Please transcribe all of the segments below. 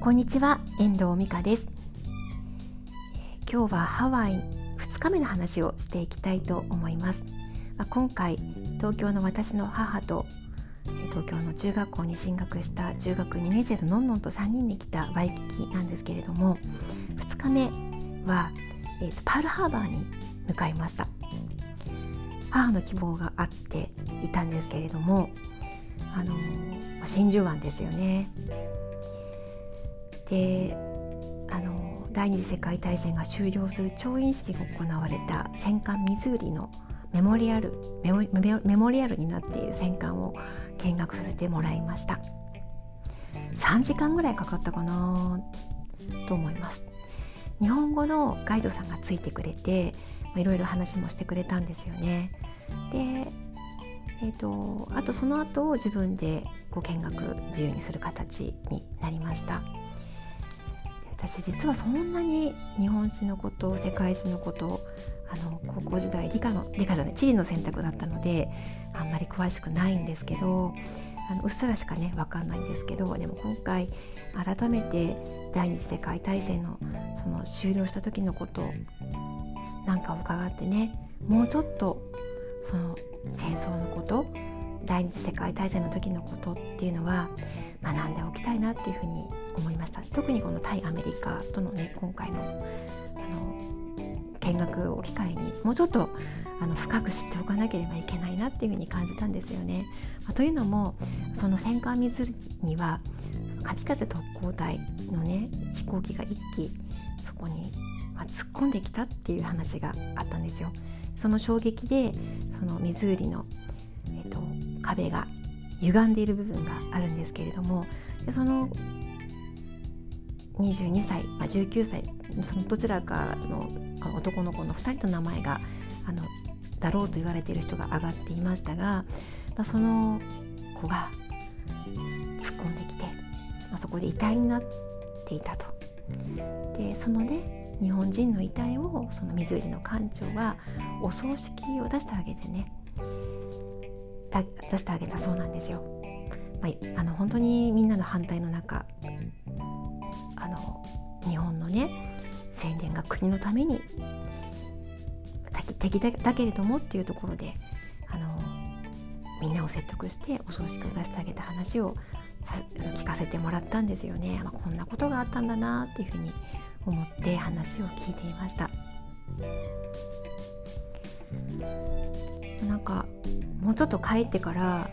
こんにちは遠藤美香です。今日はハワイ2日目の話をしていきたいと思います、まあ、今回東京の私の母と東京の中学校に進学した中学2年生ののんのんと3人で来たワイキキなんですけれども2日目は、えーと、パールハーバーに向かいました。母の希望があっていたんですけれどもあの真珠湾ですよね。であの第二次世界大戦が終了する調印式が行われた戦艦ミズーリのメモリアルメモリアルになっている戦艦を見学させてもらいました。3時間ぐらいかかったかな？と思います。日本語のガイドさんがついてくれていろいろ話もしてくれたんですよね。でえーと、あとその後自分でこう見学自由にする形になりました。私実はそんなに日本史のこと世界史のことあの高校時代理科の理科じゃない地理の選択だったのであんまり詳しくないんですけどあのうっすらしかね分かんないんですけどでも今回改めて第二次世界大戦のその終了した時のことなんかを伺ってねもうちょっとその戦争のこと第二次世界大戦の時のことっていうのは学んでおきたいなっていうふうに思いました特にこの対アメリカとのね今回のあの見学を機会にもうちょっとあの深く知っておかなければいけないなっていうふうに感じたんですよね。まあ、というのもその戦艦水には神風特攻隊のね飛行機が1機そこに、まあ、突っ込んできたっていう話があったんですよ。その衝撃でその湖の、えーと壁が歪んでいる部分があるんですけれどもでその22歳、まあ、19歳そのどちらかの男の子の2人の名前があのだろうと言われている人が上がっていましたが、まあ、その子が突っ込んできて、まあ、そこで遺体になっていたと。でそのね日本人の遺体をその水入の館長はお葬式を出してあげてね出してあげたそうなんですよ。まあ、あの本当にみんなの反対の中あの日本のね宣伝が国のために敵だけれどもっていうところであのみんなを説得してお葬式を出してあげた話を聞かせてもらったんですよね、まあ、こんなことがあったんだなっていうふうに思って話を聞いていました。なんかもうちょっと帰ってから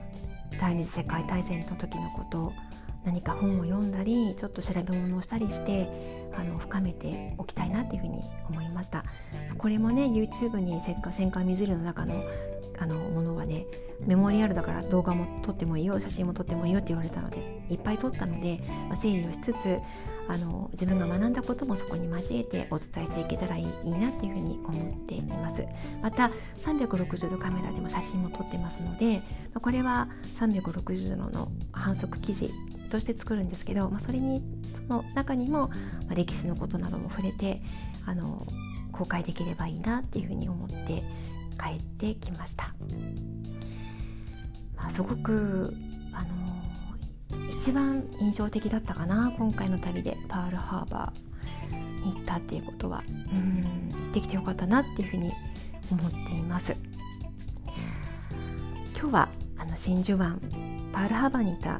第二次世界大戦の時のこと何か本を読んだりちょっと調べ物をしたりしてあの深めておきたいなっていうふうに思いました。これもね YouTube に戦艦戦艦水色の中のあのものはねメモリアルだから動画も撮ってもいいよ写真も撮ってもいいよって言われたのでいっぱい撮ったので、まあ、整理をしつつあの自分が学んだこともそこに交えてお伝えしていけたらいいいいなっていうふうに思っています。また360度カメラでも写真も撮ってますのでこれは360度の反則記事として作るんですけど、まあ、それにその中にも、ま、歴史のことなども触れてあの公開できればいいなっていうふうに思って帰ってきました。まあ、すごくあの一番印象的だったかな今回の旅でパールハーバー。に行ったっていうことは。うん。行ってきてよかったなっていうふうに思っています。今日はあの真珠湾パールハーバーにいた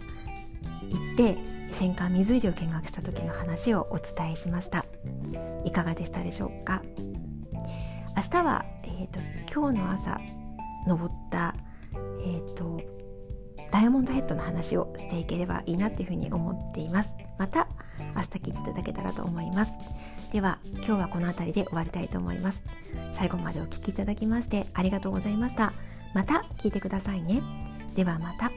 行って戦艦水入を見学した時の話をお伝えしました。いかがでしたでしょうか？明日は、えーと、今日の朝登った、えーと、ダイヤモンドヘッドの話をしていければいいなっていうふうに思っています。また明日聞いていただけたらと思います。では今日はこの辺りで終わりたいと思います。最後までお聴きいただきましてありがとうございました。また聞いてくださいね。ではまた。